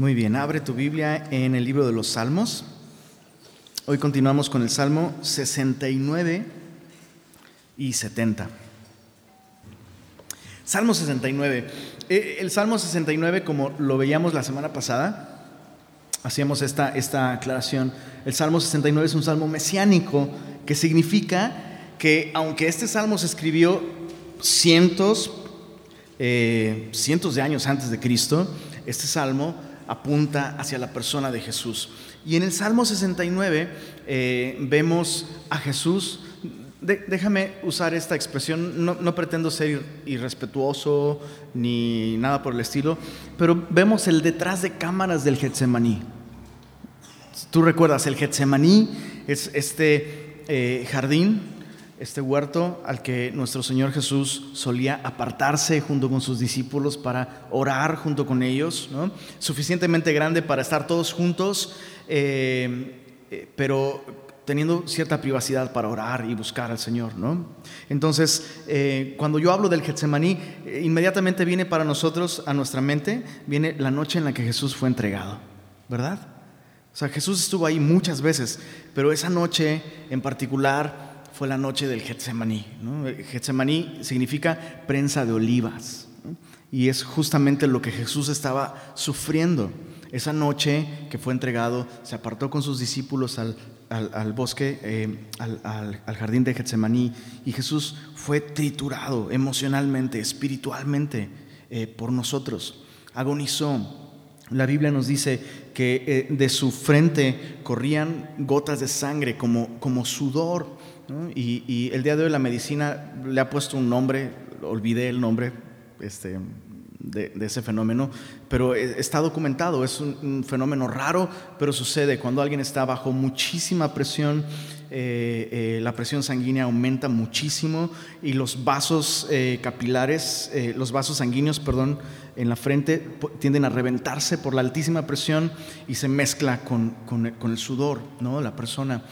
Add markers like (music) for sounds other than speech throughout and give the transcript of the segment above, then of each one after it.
Muy bien, abre tu Biblia en el libro de los Salmos. Hoy continuamos con el Salmo 69 y 70. Salmo 69. Eh, el Salmo 69, como lo veíamos la semana pasada, hacíamos esta, esta aclaración. El Salmo 69 es un salmo mesiánico que significa que aunque este salmo se escribió cientos, eh, cientos de años antes de Cristo, este salmo apunta hacia la persona de Jesús. Y en el Salmo 69 eh, vemos a Jesús, déjame usar esta expresión, no, pretendo ser irrespetuoso ni nada por el estilo, pero vemos el detrás de cámaras del Getsemaní. Tú recuerdas, el Getsemaní es este eh, jardín este huerto al que nuestro Señor Jesús solía apartarse junto con sus discípulos para orar junto con ellos, ¿no? suficientemente grande para estar todos juntos, eh, eh, pero teniendo cierta privacidad para orar y buscar al Señor. ¿no? Entonces, eh, cuando yo hablo del Getsemaní, inmediatamente viene para nosotros, a nuestra mente, viene la noche en la que Jesús fue entregado, ¿verdad? O sea, Jesús estuvo ahí muchas veces, pero esa noche en particular fue la noche del Getsemaní. Getsemaní significa prensa de olivas. Y es justamente lo que Jesús estaba sufriendo. Esa noche que fue entregado, se apartó con sus discípulos al, bosque, eh, al, jardín de Getsemaní, y Jesús fue triturado emocionalmente, espiritualmente eh, por nosotros. Agonizó. La Biblia nos dice que eh, de su frente corrían gotas de sangre como sudor y, el día de hoy la medicina le ha puesto un nombre, olvidé el nombre este, de, ese fenómeno, pero está documentado, es un, fenómeno raro, pero sucede cuando alguien está bajo muchísima presión. Eh, eh, la presión sanguínea aumenta muchísimo y los vasos eh, capilares, los vasos sanguíneos, perdón, en la frente tienden a reventarse por la altísima presión y se mezcla con, el sudor, ¿no? La persona.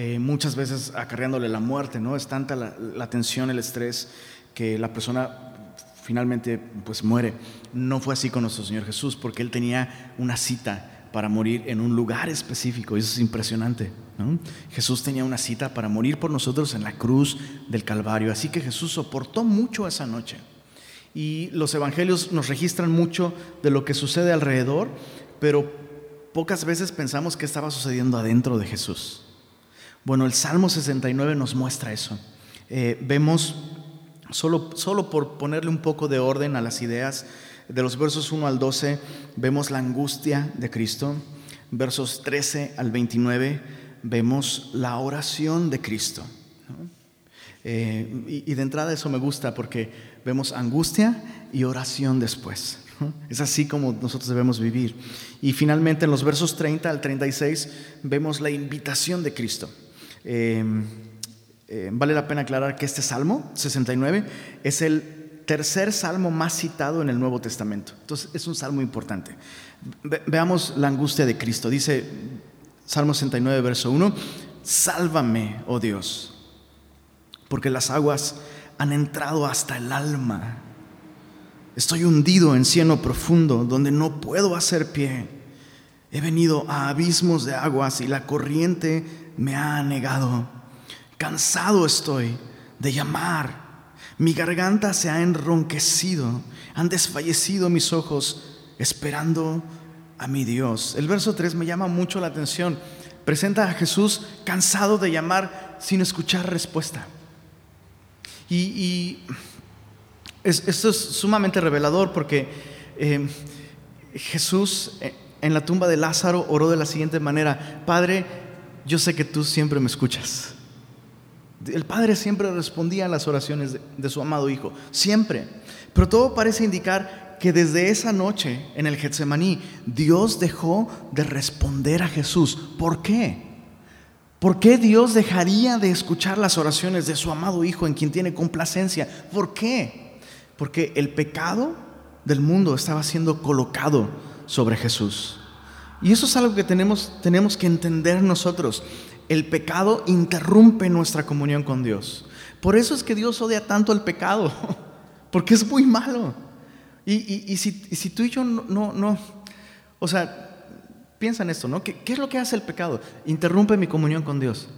Eh, muchas veces acarreándole la muerte, ¿no? Es tanta la, tensión, el estrés, que la persona finalmente pues muere. No fue así con nuestro Señor Jesús, porque Él tenía una cita para morir en un lugar específico, y eso es impresionante. Jesús tenía una cita para morir por nosotros en la cruz del Calvario, así que Jesús soportó mucho esa noche. Y los evangelios nos registran mucho de lo que sucede alrededor, pero pocas veces pensamos que estaba sucediendo adentro de Jesús. Bueno, el Salmo 69 nos muestra eso. Eh, vemos, solo, solo por ponerle un poco de orden a las ideas, de los versos 1 al 12 vemos la angustia de Cristo, versos 13 al 29 vemos la oración de Cristo. Eh, y, de entrada eso me gusta porque vemos angustia y oración después. Es así como nosotros debemos vivir. Y finalmente en los versos 30 al 36 vemos la invitación de Cristo. Em, eh, vale la pena aclarar que este Salmo 69 es el tercer salmo más citado en el Nuevo Testamento. Entonces es un salmo importante. veamos la angustia de Cristo. Dice Salmo 69, verso 1, sálvame, oh Dios, porque las aguas han entrado hasta el alma. Estoy hundido en cieno profundo donde no puedo hacer pie. He venido a abismos de aguas y la corriente me ha negado. Cansado estoy de llamar. Mi garganta se ha enronquecido. Han desfallecido mis ojos esperando a mi Dios. El verso 3 me llama mucho la atención. Presenta a Jesús cansado de llamar sin escuchar respuesta. Y, esto es sumamente revelador porque eh, Jesús eh, en la tumba de Lázaro oró de la siguiente manera, Padre, yo sé que tú siempre me escuchas. El padre siempre respondía a las oraciones de, su amado hijo, siempre. Pero todo parece indicar que desde esa noche en el Getsemaní, Dios dejó de responder a Jesús. ¿Por qué? ¿Por qué Dios dejaría de escuchar las oraciones de su amado Hijo en quien tiene complacencia? ¿Por qué? Porque el pecado del mundo estaba siendo colocado sobre Jesús. Y eso es algo que tenemos, tenemos que entender nosotros. El pecado interrumpe nuestra comunión con Dios. Por eso es que Dios odia tanto el pecado, (laughs) porque es muy malo. Y, si, tú y yo no, no, O sea, piensa en esto, ¿no? ¿Qué, ¿Qué, es lo que hace el pecado? Interrumpe mi comunión con Dios.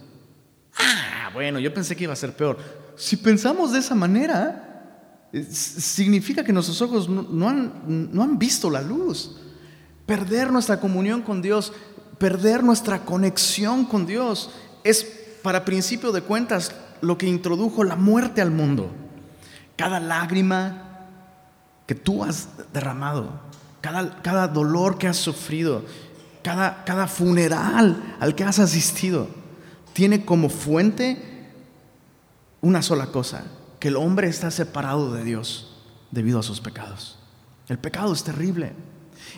Ah, bueno, yo pensé que iba a ser peor. Si pensamos de esa manera, eh, significa que nuestros ojos no, no han visto la luz. Perder nuestra comunión con Dios, perder nuestra conexión con Dios, es para principio de cuentas lo que introdujo la muerte al mundo. Cada lágrima que tú has derramado, cada, cada dolor que has sufrido, cada, cada funeral al que has asistido, tiene como fuente una sola cosa, que el hombre está separado de Dios debido a sus pecados. El pecado es terrible.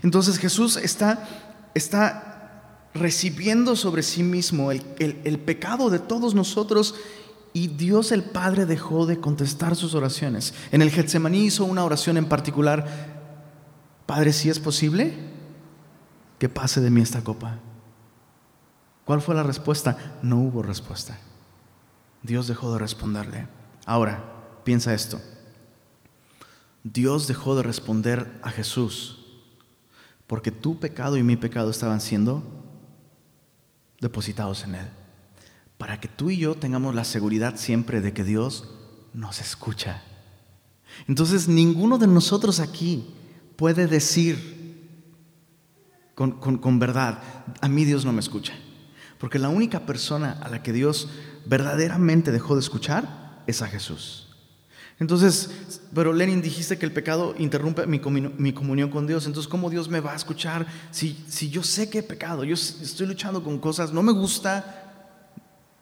Entonces Jesús está, está recibiendo sobre sí mismo el, el pecado de todos nosotros y Dios el Padre dejó de contestar sus oraciones. En el Getsemaní hizo una oración en particular. Padre, si es posible, que pase de mí esta copa. ¿Cuál fue la respuesta? No hubo respuesta. Dios dejó de responderle. Ahora, piensa esto. Dios dejó de responder a Jesús porque tu pecado y mi pecado estaban siendo depositados en Él para que tú y yo tengamos la seguridad siempre de que Dios nos escucha. Entonces ninguno de nosotros aquí puede decir con, verdad, a mí Dios no me escucha. Porque la única persona a la que Dios verdaderamente dejó de escuchar es a Jesús. Entonces, pero Lenin dijiste que el pecado interrumpe mi, comunión con Dios. Entonces, ¿cómo Dios me va a escuchar si, si yo sé que he pecado? Yo estoy luchando con cosas, no me gusta,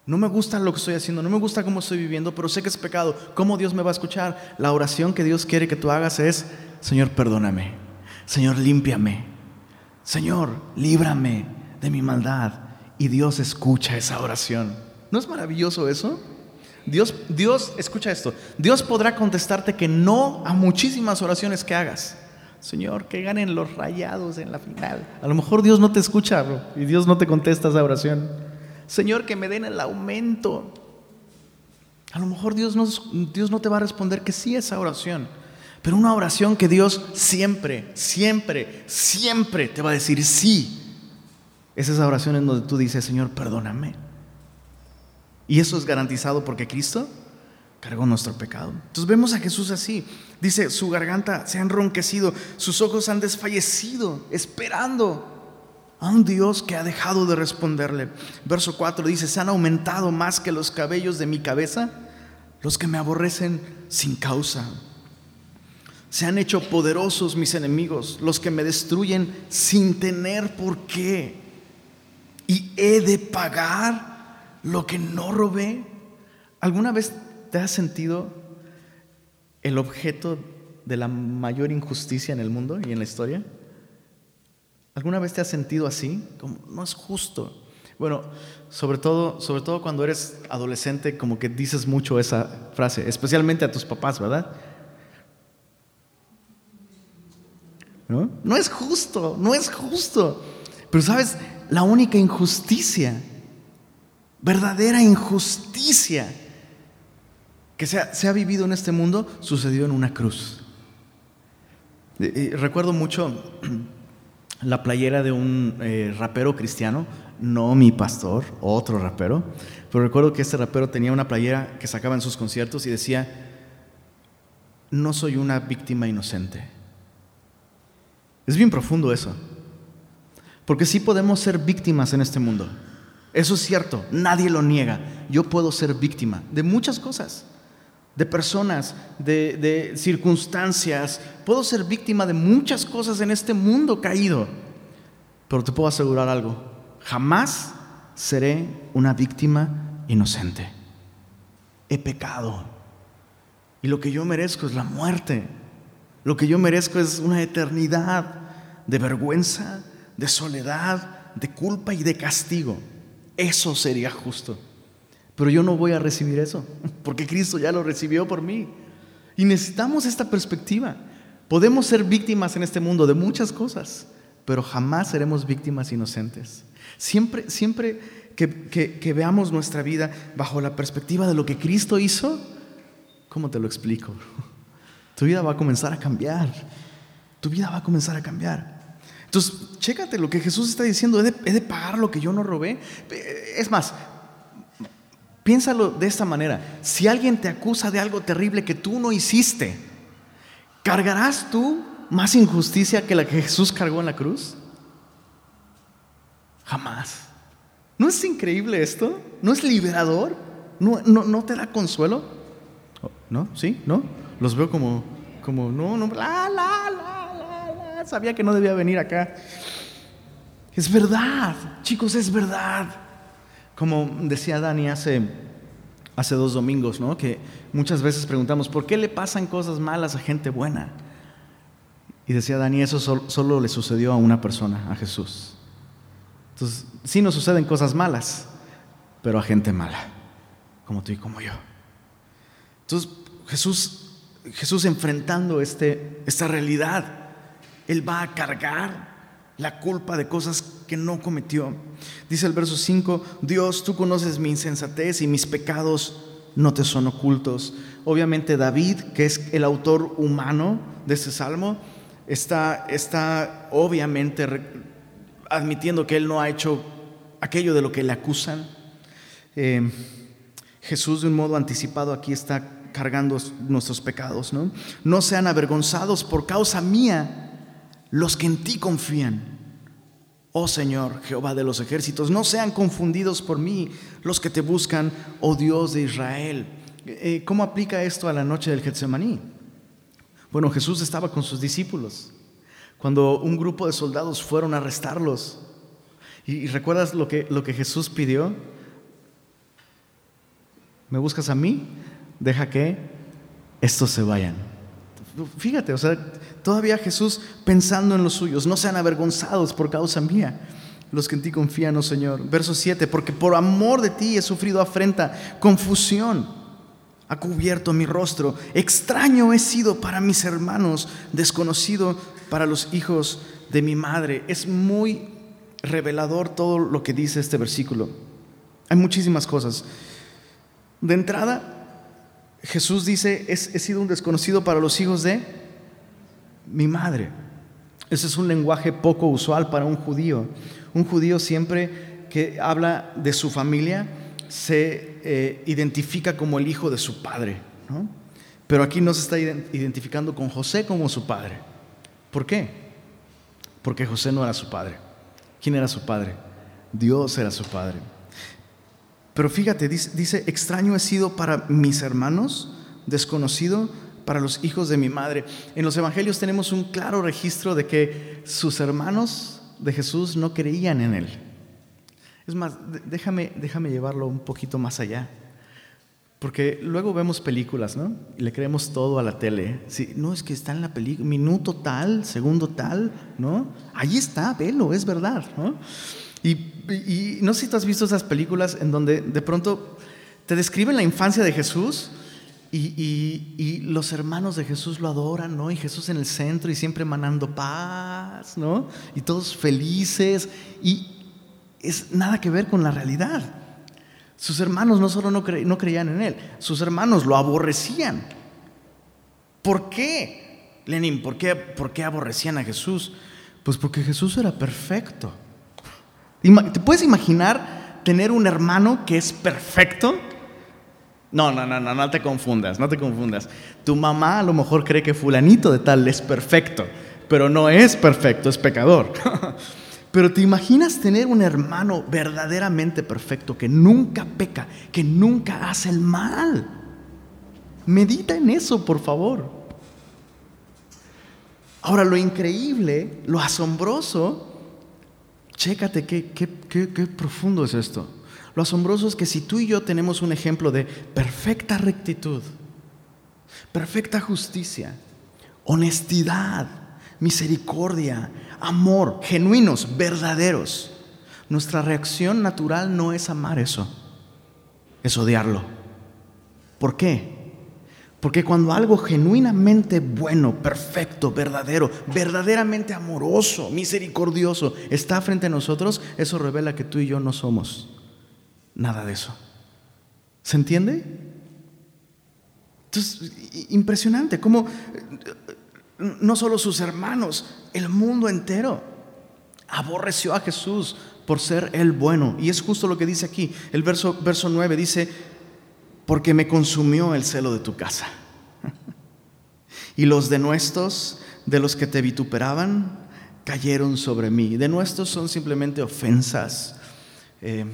no me gusta lo que estoy haciendo, no me gusta cómo estoy viviendo, pero sé que es pecado. ¿Cómo Dios me va a escuchar? La oración que Dios quiere que tú hagas es, Señor, perdóname. Señor, límpiame. Señor, líbrame de mi maldad. Y Dios escucha esa oración. ¿No es maravilloso eso? Dios, Dios, escucha esto. Dios podrá contestarte que no a muchísimas oraciones que hagas. Señor, que ganen los rayados en la final. A lo mejor Dios no te escucha y Dios no te contesta esa oración. Señor, que me den el aumento. A lo mejor Dios no, Dios no te va a responder que sí esa oración, pero una oración que Dios siempre, siempre, siempre te va a decir sí. Es esa oración en donde tú dices, Señor, perdóname. Y eso es garantizado porque Cristo cargó nuestro pecado. Entonces vemos a Jesús así. Dice, su garganta se ha enronquecido, sus ojos han desfallecido, esperando a un Dios que ha dejado de responderle. Verso 4 dice, se han aumentado más que los cabellos de mi cabeza los que me aborrecen sin causa. Se han hecho poderosos mis enemigos, los que me destruyen sin tener por qué. Y he de pagar lo que no robé. ¿Alguna vez te has sentido el objeto de la mayor injusticia en el mundo y en la historia? ¿Alguna vez te has sentido así? Como, no es justo. Bueno, sobre todo, sobre todo cuando eres adolescente, como que dices mucho esa frase, especialmente a tus papás, ¿verdad? ¿No? No es justo, no es justo. Pero sabes, la única injusticia, verdadera injusticia que se ha, vivido en este mundo, sucedió en una cruz. recuerdo mucho la playera de un eh, rapero cristiano, no mi pastor, otro rapero, pero recuerdo que este rapero tenía una playera que sacaba en sus conciertos y decía, no soy una víctima inocente. Es bien profundo eso, porque sí podemos ser víctimas en este mundo. Eso es cierto, nadie lo niega. Yo puedo ser víctima de muchas cosas, de personas, de, de, circunstancias. Puedo ser víctima de muchas cosas en este mundo caído. Pero te puedo asegurar algo, jamás seré una víctima inocente. He pecado. Y lo que yo merezco es la muerte. Lo que yo merezco es una eternidad de vergüenza, de soledad, de culpa y de castigo. Eso sería justo. Pero yo no voy a recibir eso, (laughs) porque Cristo ya lo recibió por mí. Y necesitamos esta perspectiva. Podemos ser víctimas en este mundo de muchas cosas, pero jamás seremos víctimas inocentes. Siempre, siempre que, veamos nuestra vida bajo la perspectiva de lo que Cristo hizo, ¿cómo te lo explico? (laughs) Tu vida va a comenzar a cambiar. Tu vida va a comenzar a cambiar. Entonces, chécate lo que Jesús está diciendo, ¿he de, pagar lo que yo no robé? Es más, piénsalo de esta manera, si alguien te acusa de algo terrible que tú no hiciste, ¿cargarás tú más injusticia que la que Jesús cargó en la cruz? Jamás. ¿No es increíble esto? ¿No es liberador? ¿No, no, te da consuelo? ¿No? ¿Sí? ¿No? Los veo como, como no, no, la, la, la, sabía que no debía venir acá. Es verdad, chicos, es verdad. Como decía Dani hace, hace dos domingos, ¿no? Que muchas veces preguntamos, ¿por qué le pasan cosas malas a gente buena? Y decía Dani, eso solo le sucedió a una persona, a Jesús. Entonces, sí nos suceden cosas malas, pero a gente mala, como tú y como yo. Entonces, Jesús, Jesús enfrentando este, esta realidad, Él va a cargar la culpa de cosas que no cometió. Dice el verso 5, Dios, tú conoces mi insensatez y mis pecados no te son ocultos. Obviamente David, que es el autor humano de este salmo, está, está obviamente admitiendo que él no ha hecho aquello de lo que le acusan. Eh, Jesús de un modo anticipado aquí está cargando nuestros pecados. ¿no? no sean avergonzados por causa mía los que en ti confían. Oh Señor, Jehová de los ejércitos, no sean confundidos por mí los que te buscan, oh Dios de Israel. Eh, ¿Cómo aplica esto a la noche del Getsemaní? Bueno, Jesús estaba con sus discípulos cuando un grupo de soldados fueron a arrestarlos. ¿Y, recuerdas lo que, lo que Jesús pidió? ¿Me buscas a mí? Deja que estos se vayan. Fíjate, o sea, todavía Jesús pensando en los suyos, no sean avergonzados por causa mía los que en ti confían, oh Señor. Verso 7, porque por amor de ti he sufrido afrenta, confusión, ha cubierto mi rostro, extraño he sido para mis hermanos, desconocido para los hijos de mi madre. Es muy revelador todo lo que dice este versículo. Hay muchísimas cosas. De entrada, Jesús dice, he sido un desconocido para los hijos de mi madre. Ese es un lenguaje poco usual para un judío. Un judío siempre que habla de su familia se eh, identifica como el hijo de su padre. Pero aquí no se está identificando con José como su padre. ¿Por qué? Porque José no era su padre. ¿Quién era su padre? Dios era su padre. Pero fíjate, dice, extraño he sido para mis hermanos, desconocido para los hijos de mi madre. En los evangelios tenemos un claro registro de que sus hermanos de Jesús no creían en él. Es más, déjame, déjame llevarlo un poquito más allá. Porque luego vemos películas, ¿no? Y le creemos todo a la tele. Sí, no, es que está en la película, minuto tal, segundo tal, ¿no? Ahí está, velo, es verdad, ¿no? Y, no sé si tú has visto esas películas en donde de pronto te describen la infancia de Jesús y, y, los hermanos de Jesús lo adoran, ¿no? Y Jesús en el centro y siempre emanando paz, ¿no? Y todos felices. Y es nada que ver con la realidad. Sus hermanos no solo no, creían en él, sus hermanos lo aborrecían. ¿Por qué? Lenin, ¿por qué, ¿por qué aborrecían a Jesús? Pues porque Jesús era perfecto. ¿Te puedes imaginar tener un hermano que es perfecto? No, no, no, no, no te confundas, no te confundas. Tu mamá a lo mejor cree que fulanito de tal es perfecto, pero no es perfecto, es pecador. (laughs) Pero te imaginas tener un hermano verdaderamente perfecto que nunca peca, que nunca hace el mal. Medita en eso, por favor. Ahora, lo increíble, lo asombroso, chécate qué, qué, qué, profundo es esto. Lo asombroso es que si tú y yo tenemos un ejemplo de perfecta rectitud, perfecta justicia, honestidad, misericordia, amor, genuinos, verdaderos. Nuestra reacción natural no es amar eso, es odiarlo. ¿Por qué? Porque cuando algo genuinamente bueno, perfecto, verdadero, verdaderamente amoroso, misericordioso está frente a nosotros, eso revela que tú y yo no somos nada de eso. ¿Se entiende? Entonces, impresionante, cómo no solo sus hermanos, el mundo entero aborreció a Jesús por ser el bueno. Y es justo lo que dice aquí. El verso, verso 9 dice, porque me consumió el celo de tu casa. y los denuestos de los que te vituperaban cayeron sobre mí. Denuestos son simplemente ofensas, eh,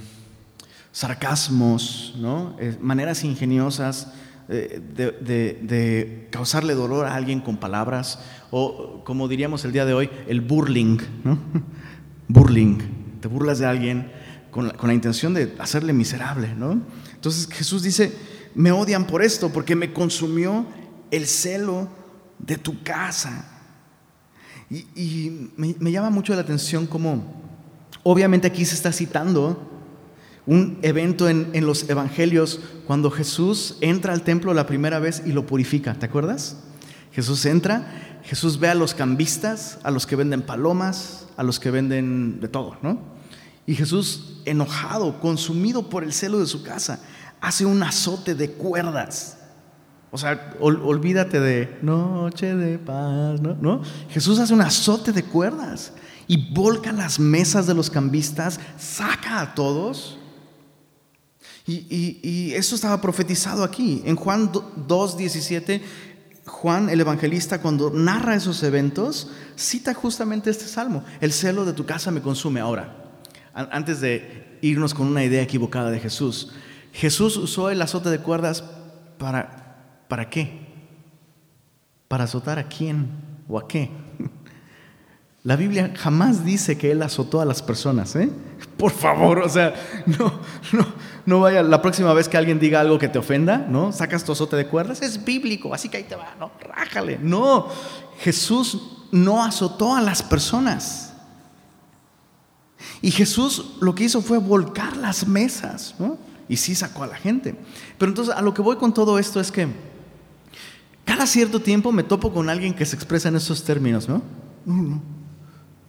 sarcasmos, ¿no? Eh, maneras ingeniosas eh, de, causarle dolor a alguien con palabras, o como diríamos el día de hoy, el burling, (laughs) burling, te burlas de alguien con la, intención de hacerle miserable. Entonces Jesús dice, me odian por esto, porque me consumió el celo de tu casa. Y, me, llama mucho la atención como, obviamente aquí se está citando un evento en, en, los evangelios cuando Jesús entra al templo la primera vez y lo purifica, ¿te acuerdas? Jesús entra, Jesús ve a los cambistas, a los que venden palomas, a los que venden de todo, ¿no? Y Jesús, enojado, consumido por el celo de su casa, hace un azote de cuerdas o sea, olvídate de noche de paz, ¿no? Jesús hace un azote de cuerdas y volca las mesas de los cambistas, saca a todos. Y, y eso estaba profetizado aquí. En Juan 2.17, Juan, el evangelista, cuando narra esos eventos, cita justamente este salmo. El celo de tu casa me consume. Ahora, antes de irnos con una idea equivocada de Jesús, Jesús usó el azote de cuerdas para ¿Para qué? ¿Para azotar a quién o a qué? La Biblia jamás dice que Él azotó a las personas, ¿eh? Por favor, o sea, no, no, no vaya la próxima vez que alguien diga algo que te ofenda, ¿no? Sacas tu azote de cuerdas, es bíblico, así que ahí te va, no, rájale. No, Jesús no azotó a las personas. Y Jesús lo que hizo fue volcar las mesas, ¿no? Y sí sacó a la gente. Pero entonces a lo que voy con todo esto es que cada cierto tiempo me topo con alguien que se expresa en esos términos, ¿no?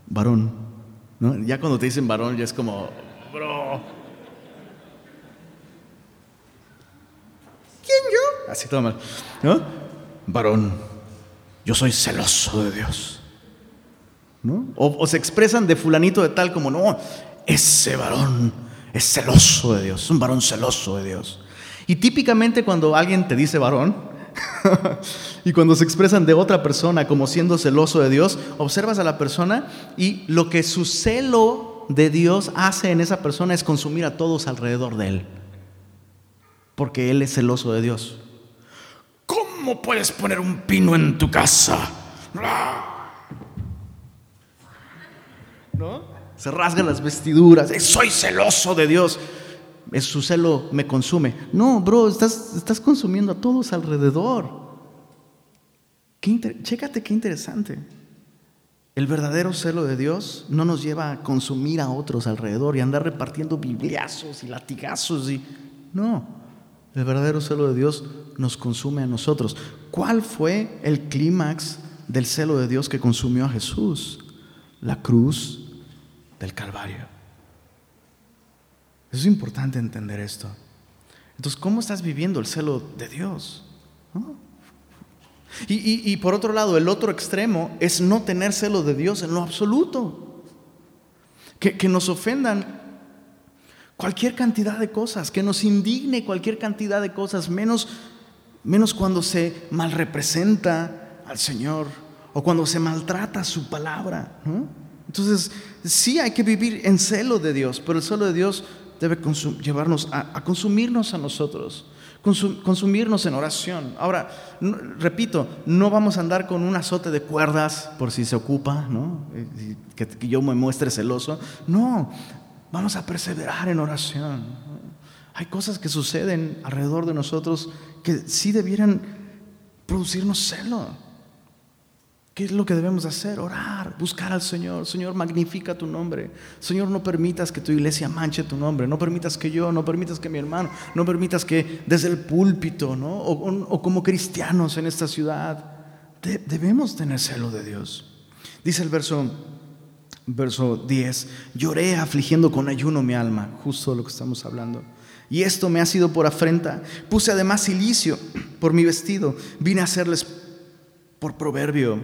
Varón. ¿no? Ya cuando te dicen varón ya es como, bro. ¿Quién yo? Así todo mal. ¿No? Varón. Yo soy celoso de Dios. ¿No? O se expresan de fulanito de tal como, no, ese varón es celoso de Dios, es un varón celoso de Dios. Y típicamente cuando alguien te dice varón, (laughs) y cuando se expresan de otra persona como siendo celoso de Dios, observas a la persona y lo que su celo de Dios hace en esa persona es consumir a todos alrededor de él. Porque él es celoso de Dios. ¿Cómo puedes poner un pino en tu casa? ¿No? Se rasgan las vestiduras. Soy celoso de Dios su celo me consume. No, bro, estás, estás consumiendo a todos alrededor. Qué chécate qué interesante. El verdadero celo de Dios no nos lleva a consumir a otros alrededor y andar repartiendo bibliazos y latigazos y no. El verdadero celo de Dios nos consume a nosotros. ¿Cuál fue el clímax del celo de Dios que consumió a Jesús? La cruz del Calvario. Es importante entender esto. Entonces, ¿cómo estás viviendo el celo de Dios? Y, por otro lado, el otro extremo es no tener celo de Dios en lo absoluto. Que, que nos ofendan cualquier cantidad de cosas, que nos indigne cualquier cantidad de cosas, menos, menos cuando se mal representa al Señor o cuando se maltrata su palabra. Entonces, sí hay que vivir en celo de Dios, pero el celo de Dios debe llevarnos a, consumirnos a nosotros, consumirnos en oración. Ahora, repito, no vamos a andar con un azote de cuerdas por si se ocupa. Eh, que, que yo me muestre celoso. No, vamos a perseverar en oración. Hay cosas que suceden alrededor de nosotros que sí debieran producirnos celo. ¿Qué es lo que debemos hacer? Orar, buscar al Señor. Señor, magnifica tu nombre. Señor, no permitas que tu iglesia manche tu nombre. No permitas que yo, no permitas que mi hermano, no permitas que desde el púlpito, ¿no? O, como cristianos en esta ciudad, debemos tener celo de Dios. Dice el verso, verso 10, lloré afligiendo con ayuno mi alma, justo lo que estamos hablando. Y esto me ha sido por afrenta. Puse además silicio por mi vestido. Vine a hacerles por proverbio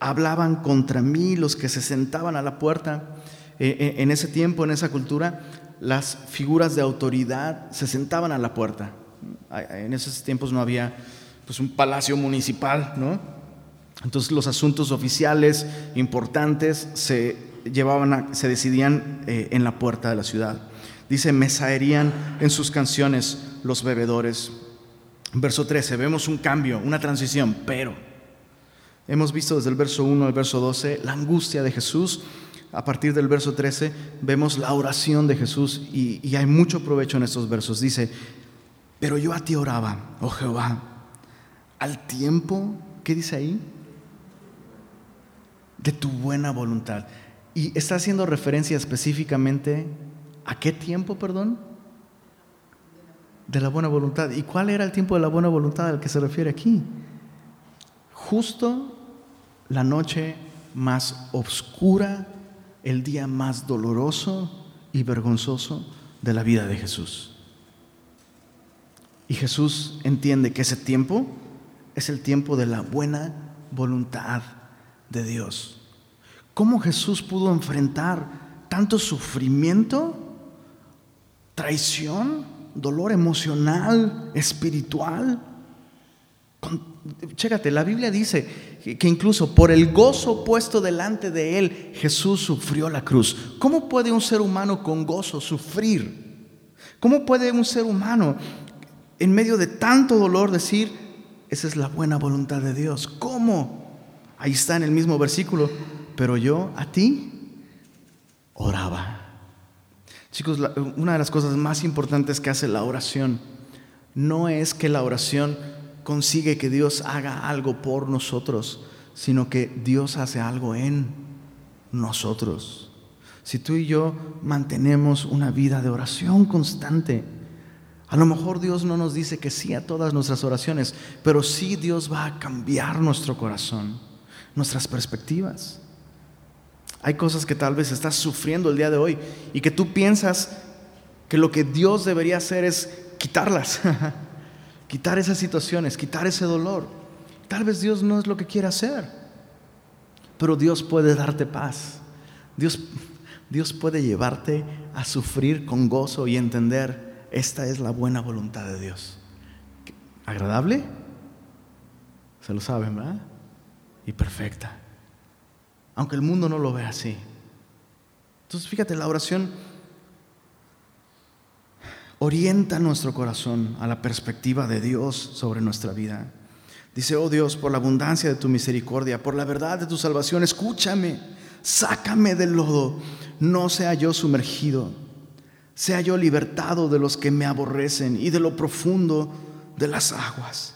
hablaban contra mí los que se sentaban a la puerta. eh, eh, en ese tiempo, en esa cultura, las figuras de autoridad se sentaban a la puerta. En esos tiempos no había pues, un palacio municipal, ¿no? Entonces los asuntos oficiales importantes se llevaban, se decidían eh, en la puerta de la ciudad. Dice, mesaerían en sus canciones los bebedores. Verso 13, vemos un cambio, una transición, pero hemos visto desde el verso 1 al verso 12 la angustia de Jesús. A partir del verso 13 vemos la oración de Jesús y, hay mucho provecho en estos versos. Dice, pero yo a ti oraba, oh Jehová, al tiempo, ¿qué dice ahí? De tu buena voluntad. Y está haciendo referencia específicamente a qué tiempo, perdón? De la buena voluntad. ¿Y cuál era el tiempo de la buena voluntad al que se refiere aquí? Justo la noche más oscura, el día más doloroso y vergonzoso de la vida de Jesús. Y Jesús entiende que ese tiempo es el tiempo de la buena voluntad de Dios. ¿Cómo Jesús pudo enfrentar tanto sufrimiento, traición, dolor emocional, espiritual? chécate, la Biblia dice que incluso por el gozo puesto delante de él, Jesús sufrió la cruz. ¿Cómo puede un ser humano con gozo sufrir? ¿Cómo puede un ser humano en medio de tanto dolor decir, esa es la buena voluntad de Dios. ¿Cómo? Ahí está en el mismo versículo, pero yo a ti oraba. Chicos, una de las cosas más importantes que hace la oración no es que la oración consigue que Dios haga algo por nosotros, sino que Dios hace algo en nosotros. Si tú y yo mantenemos una vida de oración constante, a lo mejor Dios no nos dice que sí a todas nuestras oraciones, pero sí Dios va a cambiar nuestro corazón, nuestras perspectivas. Hay cosas que tal vez estás sufriendo el día de hoy y que tú piensas que lo que Dios debería hacer es quitarlas, (laughs) quitar esas situaciones, quitar ese dolor. Tal vez Dios no es lo que quiere hacer, pero Dios puede darte paz. Dios, Dios puede llevarte a sufrir con gozo y entender esta es la buena voluntad de Dios. ¿Agradable? Se lo saben, ¿verdad? Y perfecta. Aunque el mundo no lo vea así. Entonces, fíjate, la oración orienta nuestro corazón a la perspectiva de Dios sobre nuestra vida. Dice, oh Dios, por la abundancia de tu misericordia, por la verdad de tu salvación, escúchame, sácame del lodo, no sea yo sumergido sea yo libertado de los que me aborrecen y de lo profundo de las aguas.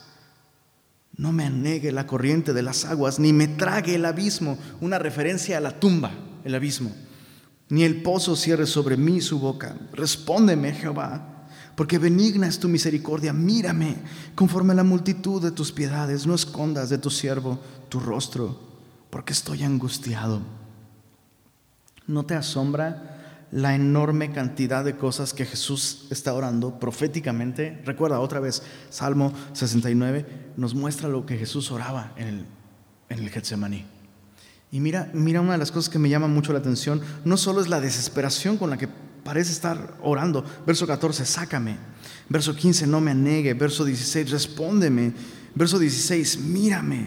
No me anegue la corriente de las aguas, ni me trague el abismo, una referencia a la tumba, el abismo. Ni el pozo cierre sobre mí su boca. Respóndeme, Jehová, porque benigna es tu misericordia. Mírame conforme a la multitud de tus piedades. No escondas de tu siervo tu rostro, porque estoy angustiado. ¿No te asombra? la enorme cantidad de cosas que Jesús está orando proféticamente. Recuerda otra vez, Salmo 69 nos muestra lo que Jesús oraba en el, en el Getsemaní. Y mira, mira una de las cosas que me llama mucho la atención, no solo es la desesperación con la que parece estar orando. Verso 14, sácame. Verso 15, no me anegue. Verso 16, respóndeme. Verso 16, mírame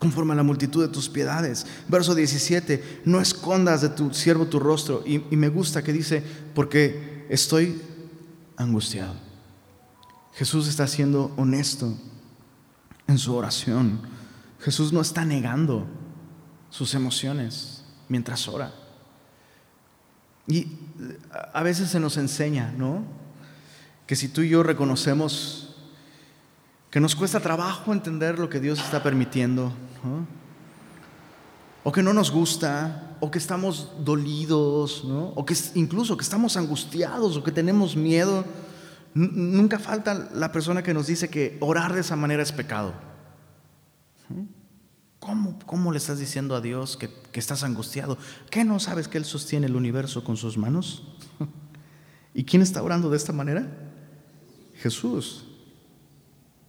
conforme a la multitud de tus piedades. Verso 17, no escondas de tu siervo tu rostro. Y, me gusta que dice, porque estoy angustiado. Jesús está siendo honesto en su oración. Jesús no está negando sus emociones mientras ora. Y a veces se nos enseña, ¿no? Que si tú y yo reconocemos que nos cuesta trabajo entender lo que Dios está permitiendo, o que no nos gusta, o que estamos dolidos, o que incluso que estamos angustiados, o que tenemos miedo. nunca falta la persona que nos dice que orar de esa manera es pecado. ¿Cómo, ¿Cómo, le estás diciendo a Dios que, que estás angustiado? ¿Qué no sabes que Él sostiene el universo con sus manos? (laughs) ¿Y quién está orando de esta manera? Jesús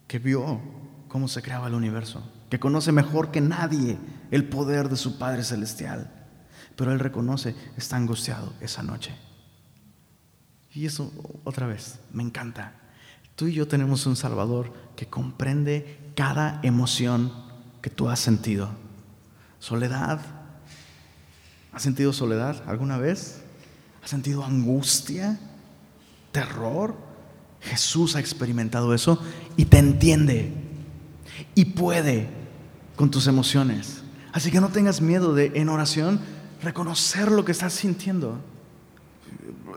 que vio cómo se creaba el universo, que conoce mejor que nadie el poder de su Padre Celestial. Pero él reconoce, está angustiado esa noche. Y eso, otra vez, me encanta. Tú y yo tenemos un Salvador que comprende cada emoción que tú has sentido. Soledad. ¿Has sentido soledad alguna vez? ¿Has sentido angustia? ¿Terror? Jesús ha experimentado eso y te entiende y puede con tus emociones. Así que no tengas miedo de en oración reconocer lo que estás sintiendo.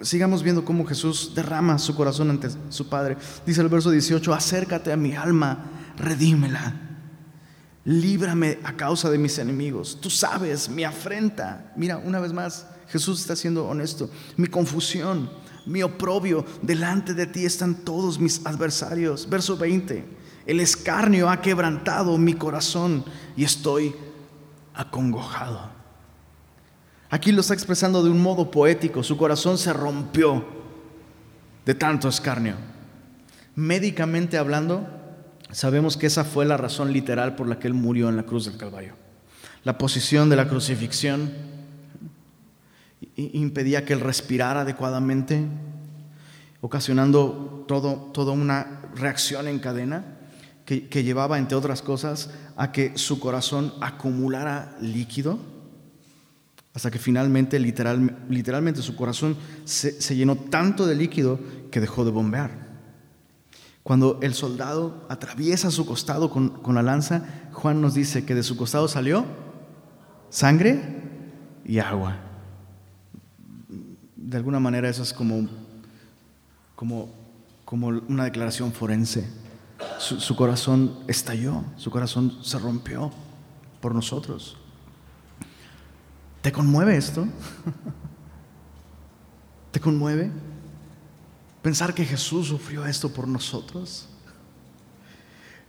Sigamos viendo cómo Jesús derrama su corazón ante su Padre. Dice el verso 18, acércate a mi alma, redímela. Líbrame a causa de mis enemigos. Tú sabes mi afrenta. Mira, una vez más, Jesús está siendo honesto. Mi confusión, mi oprobio, delante de ti están todos mis adversarios. Verso 20, el escarnio ha quebrantado mi corazón y estoy acongojado. Aquí lo está expresando de un modo poético. Su corazón se rompió de tanto escarnio. Médicamente hablando, sabemos que esa fue la razón literal por la que él murió en la cruz del Calvario. La posición de la crucifixión impedía que él respirara adecuadamente, ocasionando todo, toda una reacción en cadena que, que llevaba, entre otras cosas, a que su corazón acumulara líquido hasta que finalmente, literal, literalmente, su corazón se, se, llenó tanto de líquido que dejó de bombear. Cuando el soldado atraviesa su costado con, con la lanza, Juan nos dice que de su costado salió sangre y agua. De alguna manera eso es como, como, como una declaración forense. Su, su corazón estalló, su corazón se rompió por nosotros. ¿Te conmueve esto? (laughs) ¿Te conmueve? Pensar que Jesús sufrió esto por nosotros.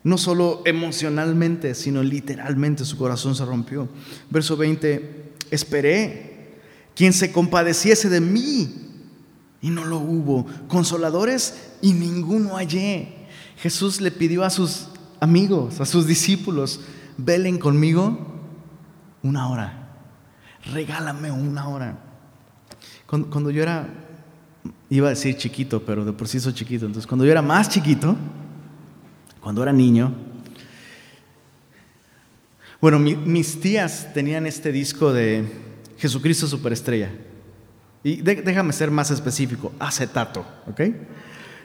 No solo emocionalmente, sino literalmente su corazón se rompió. Verso 20, esperé quien se compadeciese de mí y no lo hubo. Consoladores y ninguno hallé. Jesús le pidió a sus amigos, a sus discípulos, velen conmigo una hora regálame una hora. Cuando, yo era, iba a decir chiquito, pero de por sí soy chiquito, entonces cuando yo era más chiquito, cuando era niño, bueno, mis tías tenían este disco de Jesucristo Superestrella. Y déjame ser más específico, acetato, ¿ok?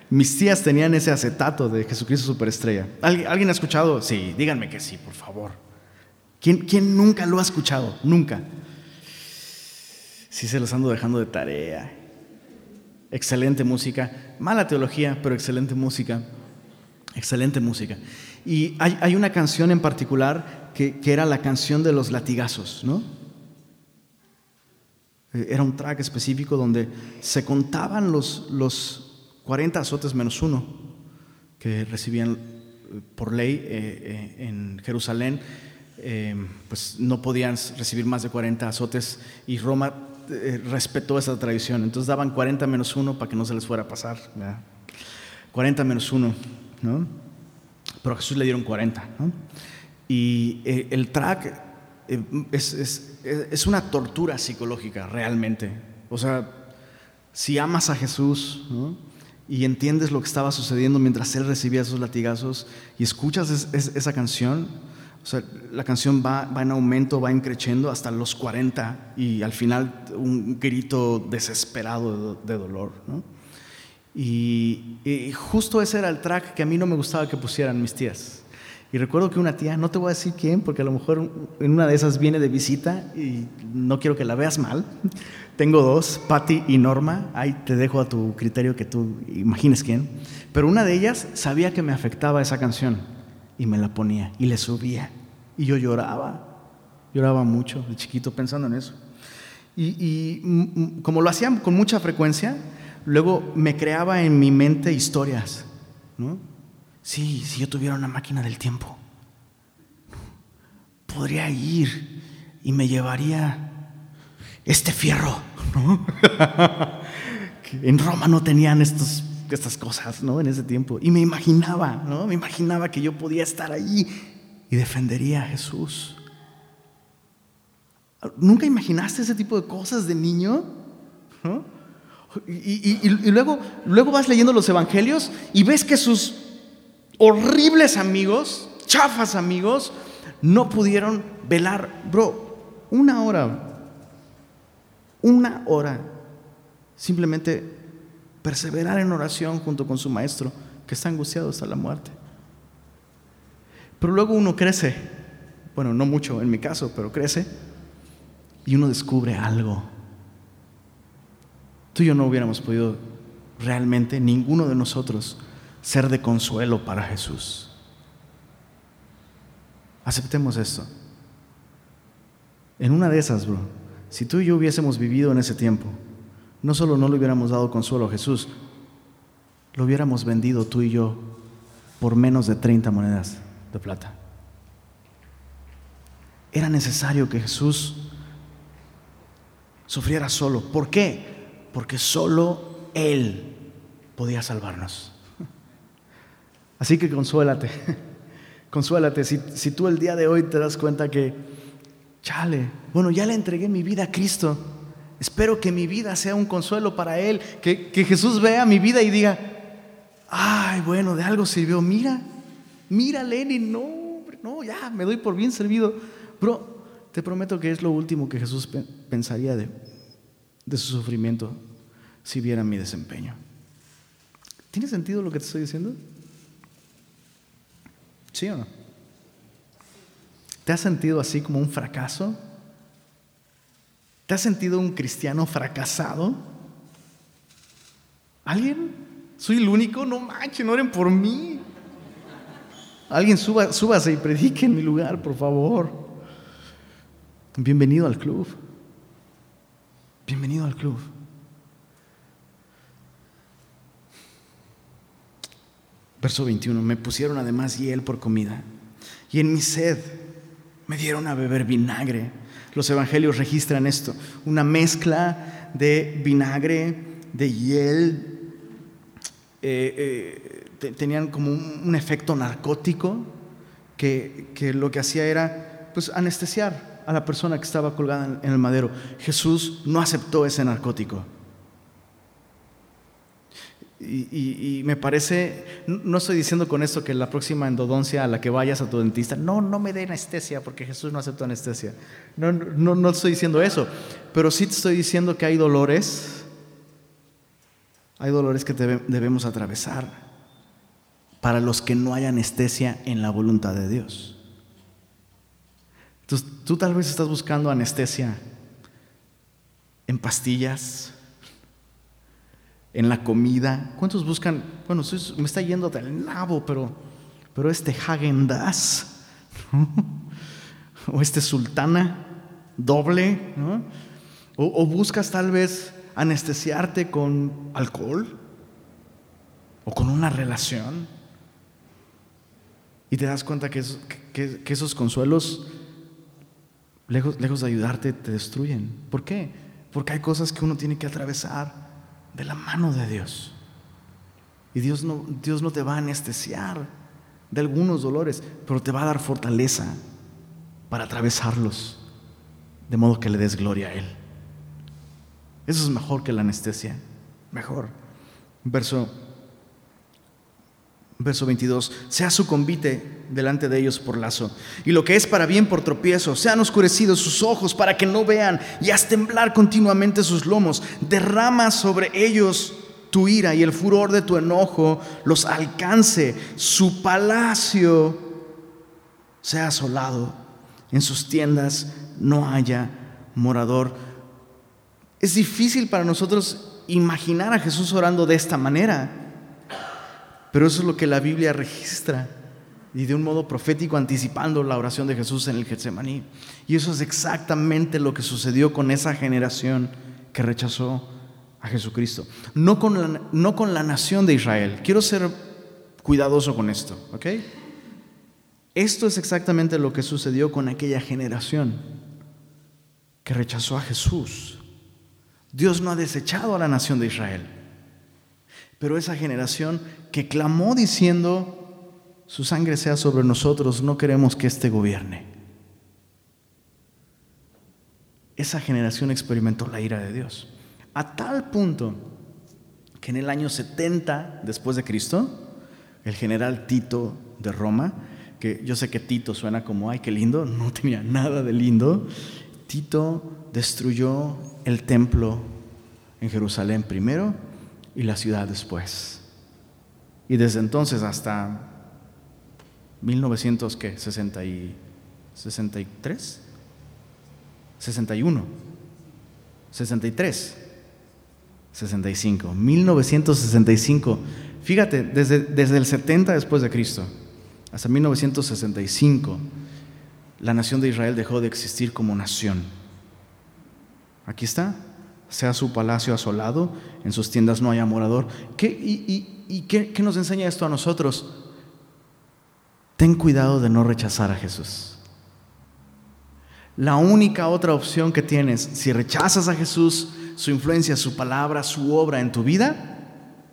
Mis tías tenían ese acetato de Jesucristo Superestrella. ¿Alguien, ¿Alguien ha escuchado? Sí, díganme que sí, por favor. ¿Quién, ¿Quién nunca lo ha escuchado? Nunca sí se los ando dejando de tarea. Excelente música, mala teología, pero excelente música. Excelente música. Y hay, una canción en particular que, era la canción de los latigazos, ¿no? Eh, era un track específico donde se contaban los, los 40 azotes menos uno que recibían eh, por ley eh, en Jerusalén. pues no podían recibir más de 40 azotes y Roma eh, respetó esa tradición. Entonces daban 40 menos 1 para que no se les fuera a pasar. 40 menos 1, ¿no? Pero a Jesús le dieron 40. Y eh, el track eh, es, es, es, una tortura psicológica, realmente. O sea, si amas a Jesús y entiendes lo que estaba sucediendo mientras él recibía esos latigazos y escuchas esa canción, o sea, la canción va, va en aumento, va increciendo hasta los 40 y al final un grito desesperado de, dolor. ¿no? Y, justo ese era el track que a mí no me gustaba que pusieran mis tías. Y recuerdo que una tía, no te voy a decir quién, porque a lo mejor en una de esas viene de visita y no quiero que la veas mal. (laughs) Tengo dos, Patty y Norma. Ahí te dejo a tu criterio que tú imagines quién. Pero una de ellas sabía que me afectaba esa canción y me la ponía y le subía. Y yo lloraba, lloraba mucho de chiquito pensando en eso. Y, como lo hacía con mucha frecuencia, luego me creaba en mi mente historias. ¿no? Sí, si yo tuviera una máquina del tiempo, podría ir y me llevaría este fierro. ¿no? (laughs) en Roma no tenían estos estas cosas, ¿no? En ese tiempo. Y me imaginaba, ¿no? Me imaginaba que yo podía estar allí y defendería a Jesús. ¿Nunca imaginaste ese tipo de cosas de niño? Y, y, luego, luego vas leyendo los evangelios y ves que sus horribles amigos, chafas amigos, no pudieron velar, bro, una hora, una hora, simplemente perseverar en oración junto con su maestro, que está angustiado hasta la muerte. Pero luego uno crece, bueno, no mucho en mi caso, pero crece, y uno descubre algo. Tú y yo no hubiéramos podido realmente, ninguno de nosotros, ser de consuelo para Jesús. Aceptemos esto. En una de esas, bro, si tú y yo hubiésemos vivido en ese tiempo, no solo no le hubiéramos dado consuelo a Jesús, lo hubiéramos vendido tú y yo por menos de 30 monedas de plata. Era necesario que Jesús sufriera solo. ¿Por qué? Porque solo Él podía salvarnos. Así que consuélate, (laughs) consuélate. Si, si tú el día de hoy te das cuenta que, chale, bueno, ya le entregué mi vida a Cristo. Espero que mi vida sea un consuelo para Él, que, que Jesús vea mi vida y diga, ay, bueno, de algo sirvió. Mira, mira, Lenny, no, no, ya, me doy por bien servido. Bro, te prometo que es lo último que Jesús pensaría de, de su sufrimiento si viera mi desempeño. ¿Tiene sentido lo que te estoy diciendo? ¿Sí o no? ¿Te has sentido así como un fracaso? ¿Te has sentido un cristiano fracasado? ¿Alguien? ¿Soy el único? No manches, no oren por mí. Alguien suba, súbase y predique en mi lugar, por favor. Bienvenido al club. Bienvenido al club. Verso 21. Me pusieron además hiel por comida. Y en mi sed me dieron a beber vinagre. Los evangelios registran esto. Una mezcla de vinagre, de hiel, eh, eh, tenían como un, efecto narcótico que, lo que hacía era pues anestesiar a la persona que estaba colgada en, el madero. Jesús no aceptó ese narcótico. Y, me parece, no estoy diciendo con esto que la próxima endodoncia a la que vayas a tu dentista, no, no me dé anestesia porque Jesús no aceptó anestesia. No, no, no estoy diciendo eso, pero sí te estoy diciendo que hay dolores hay dolores que debemos atravesar para los que no hay anestesia en la voluntad de Dios. Entonces, tú tal vez estás buscando anestesia en pastillas, en la comida. ¿Cuántos buscan? Bueno, me está yendo del nabo, pero, pero este Hagen (laughs) o este Sultana doble, o buscas tal vez anestesiarte con alcohol o con una relación. Y te das cuenta que, esos consuelos, lejos de ayudarte, te destruyen. ¿Por qué? Porque hay cosas que uno tiene que atravesar de la mano de Dios. Y Dios no, Dios no te va a anestesiar de algunos dolores, pero te va a dar fortaleza para atravesarlos, de modo que le des gloria a Él. Eso es mejor que la anestesia. Mejor. Verso, verso 22. Sea su convite delante de ellos por lazo. Y lo que es para bien por tropiezo. Sean oscurecidos sus ojos para que no vean. Y haz temblar continuamente sus lomos. Derrama sobre ellos tu ira y el furor de tu enojo los alcance. Su palacio sea asolado. En sus tiendas no haya morador es difícil para nosotros imaginar a Jesús orando de esta manera, pero eso es lo que la Biblia registra y de un modo profético anticipando la oración de Jesús en el Getsemaní. Y eso es exactamente lo que sucedió con esa generación que rechazó a Jesucristo. No con la, no con la nación de Israel. Quiero ser cuidadoso con esto, ¿ok? Esto es exactamente lo que sucedió con aquella generación que rechazó a Jesús. Dios no ha desechado a la nación de Israel. Pero esa generación que clamó diciendo, su sangre sea sobre nosotros, no queremos que éste gobierne. esa generación experimentó la ira de Dios. A tal punto que en el año 70 después de Cristo, el general Tito de Roma, que yo sé que Tito suena como, ay, qué lindo, (laughs) no tenía nada de lindo, Tito destruyó el templo en Jerusalén primero y la ciudad después. Y desde entonces hasta 1963, 61, 63, 65, 1965. Fíjate, desde, desde el 70 después de Cristo hasta 1965, la nación de Israel dejó de existir como nación. Aquí está, sea su palacio asolado, en sus tiendas no haya morador. ¿Qué, ¿Y, qué, qué nos enseña esto a nosotros? Ten cuidado de no rechazar a Jesús. La única otra opción que tienes, si rechazas a Jesús, su influencia, su palabra, su obra en tu vida,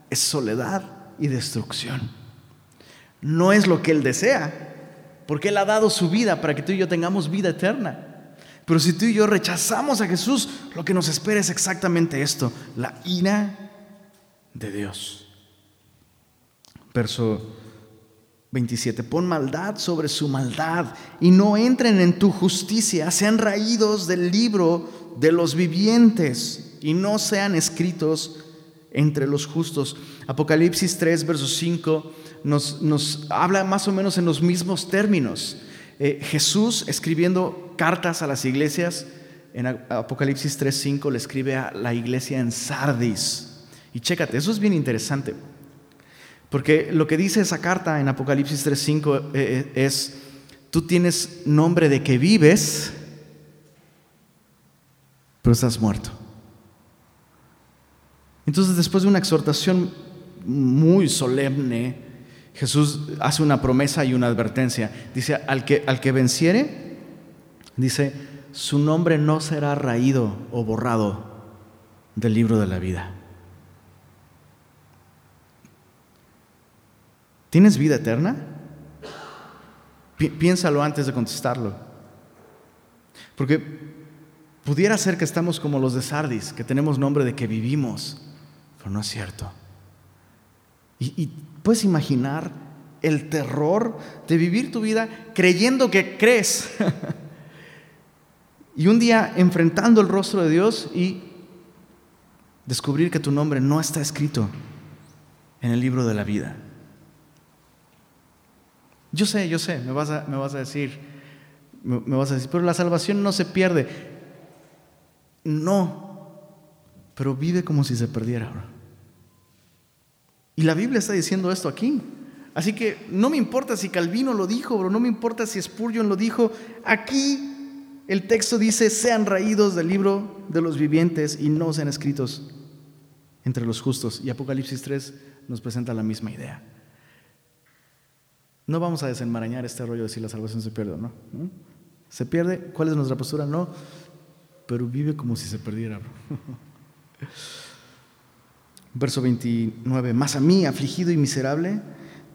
es soledad y destrucción. No es lo que Él desea, porque Él ha dado su vida para que tú y yo tengamos vida eterna. Pero si tú y yo rechazamos a Jesús, lo que nos espera es exactamente esto, la ira de Dios. Verso 27. Pon maldad sobre su maldad y no entren en tu justicia, sean raídos del libro de los vivientes y no sean escritos entre los justos. Apocalipsis 3, verso 5 nos, nos habla más o menos en los mismos términos. Eh, Jesús escribiendo cartas a las iglesias, en Apocalipsis 3:5 le escribe a la iglesia en Sardis. Y chécate, eso es bien interesante. Porque lo que dice esa carta en Apocalipsis 3:5 eh, eh, es, tú tienes nombre de que vives, pero estás muerto. Entonces después de una exhortación muy solemne, Jesús hace una promesa y una advertencia. Dice, al que, al que venciere, dice, su nombre no será raído o borrado del libro de la vida. ¿Tienes vida eterna? piénsalo antes de contestarlo. Porque pudiera ser que estamos como los de Sardis, que tenemos nombre de que vivimos, pero no es cierto. y ¿Puedes imaginar el terror de vivir tu vida creyendo que crees? (laughs) y un día enfrentando el rostro de Dios y descubrir que tu nombre no está escrito en el libro de la vida. Yo sé, yo sé, me vas a, me vas a decir, me, vas a decir, pero la salvación no se pierde. No, pero vive como si se perdiera. Y la Biblia está diciendo esto aquí. Así que no me importa si Calvino lo dijo, bro, no me importa si Spurgeon lo dijo. Aquí el texto dice, sean raídos del libro de los vivientes y no sean escritos entre los justos. Y Apocalipsis 3 nos presenta la misma idea. No vamos a desenmarañar este rollo de si la salvación se pierde o no. ¿Se pierde? ¿Cuál es nuestra postura? No, pero vive como si se perdiera. (laughs) Verso 29, más a mí, afligido y miserable,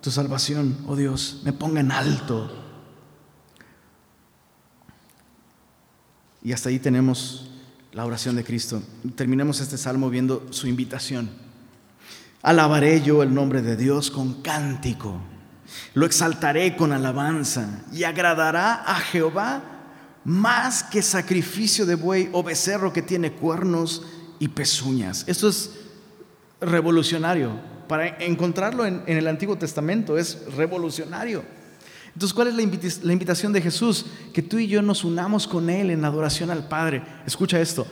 tu salvación, oh Dios, me ponga en alto. Y hasta ahí tenemos la oración de Cristo. Terminemos este salmo viendo su invitación. Alabaré yo el nombre de Dios con cántico, lo exaltaré con alabanza y agradará a Jehová más que sacrificio de buey o becerro que tiene cuernos y pezuñas. Esto es revolucionario. Para encontrarlo en, el Antiguo Testamento es revolucionario. Entonces, ¿cuál es la, invitación de Jesús? Que tú y yo nos unamos con Él en adoración al Padre. Escucha esto.